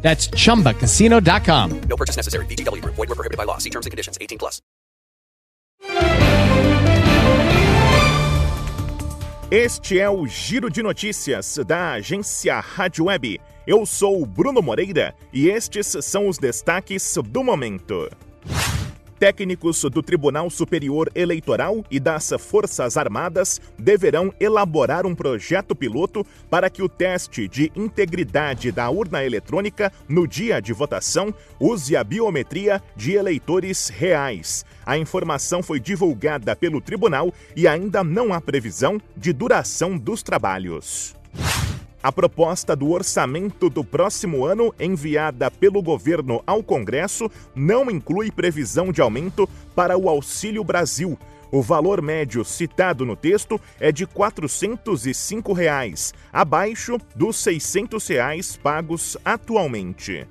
That's chumbacasino.com. No purchase necessary. VGW Group. Void were prohibited by law. See terms and conditions. 18 plus. Este é o Giro de Notícias da agência Rádio Web. Eu sou o Bruno Moreira e estes são os destaques do momento. Técnicos do Tribunal Superior Eleitoral e das Forças Armadas deverão elaborar um projeto piloto para que o teste de integridade da urna eletrônica no dia de votação use a biometria de eleitores reais. A informação foi divulgada pelo tribunal e ainda não há previsão de duração dos trabalhos. A proposta do orçamento do próximo ano, enviada pelo governo ao Congresso, não inclui previsão de aumento para o Auxílio Brasil. O valor médio citado no texto é de 405 reais, abaixo dos 600 reais pagos atualmente.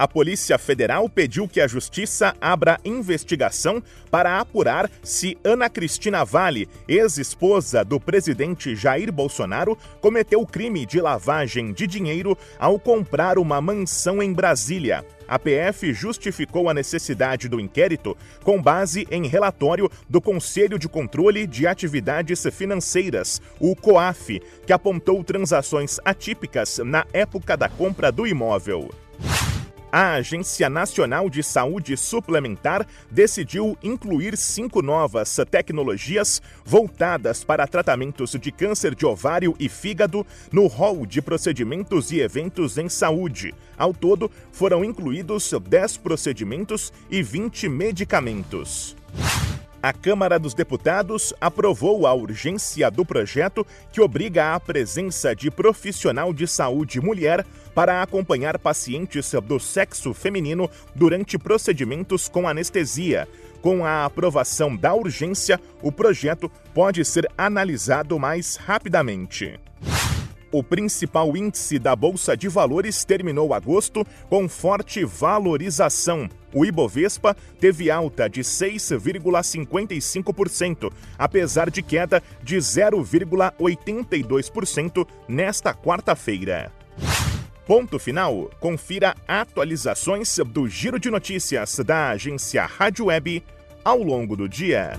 A Polícia Federal pediu que a Justiça abra investigação para apurar se Ana Cristina Vale, ex-esposa do presidente Jair Bolsonaro, cometeu crime de lavagem de dinheiro ao comprar uma mansão em Brasília. A PF justificou a necessidade do inquérito com base em relatório do Conselho de Controle de Atividades Financeiras, o COAF, que apontou transações atípicas na época da compra do imóvel. A Agência Nacional de Saúde Suplementar decidiu incluir cinco novas tecnologias voltadas para tratamentos de câncer de ovário e fígado no rol de procedimentos e eventos em saúde. Ao todo, foram incluídos 10 procedimentos e 20 medicamentos. A Câmara dos Deputados aprovou a urgência do projeto que obriga a presença de profissional de saúde mulher para acompanhar pacientes do sexo feminino durante procedimentos com anestesia. Com a aprovação da urgência, o projeto pode ser analisado mais rapidamente. O principal índice da Bolsa de Valores terminou agosto com forte valorização. O Ibovespa teve alta de 6,55%, apesar de queda de 0,82% nesta quarta-feira. Ponto final. Confira atualizações do Giro de Notícias da agência Rádio Web ao longo do dia.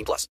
18 plus.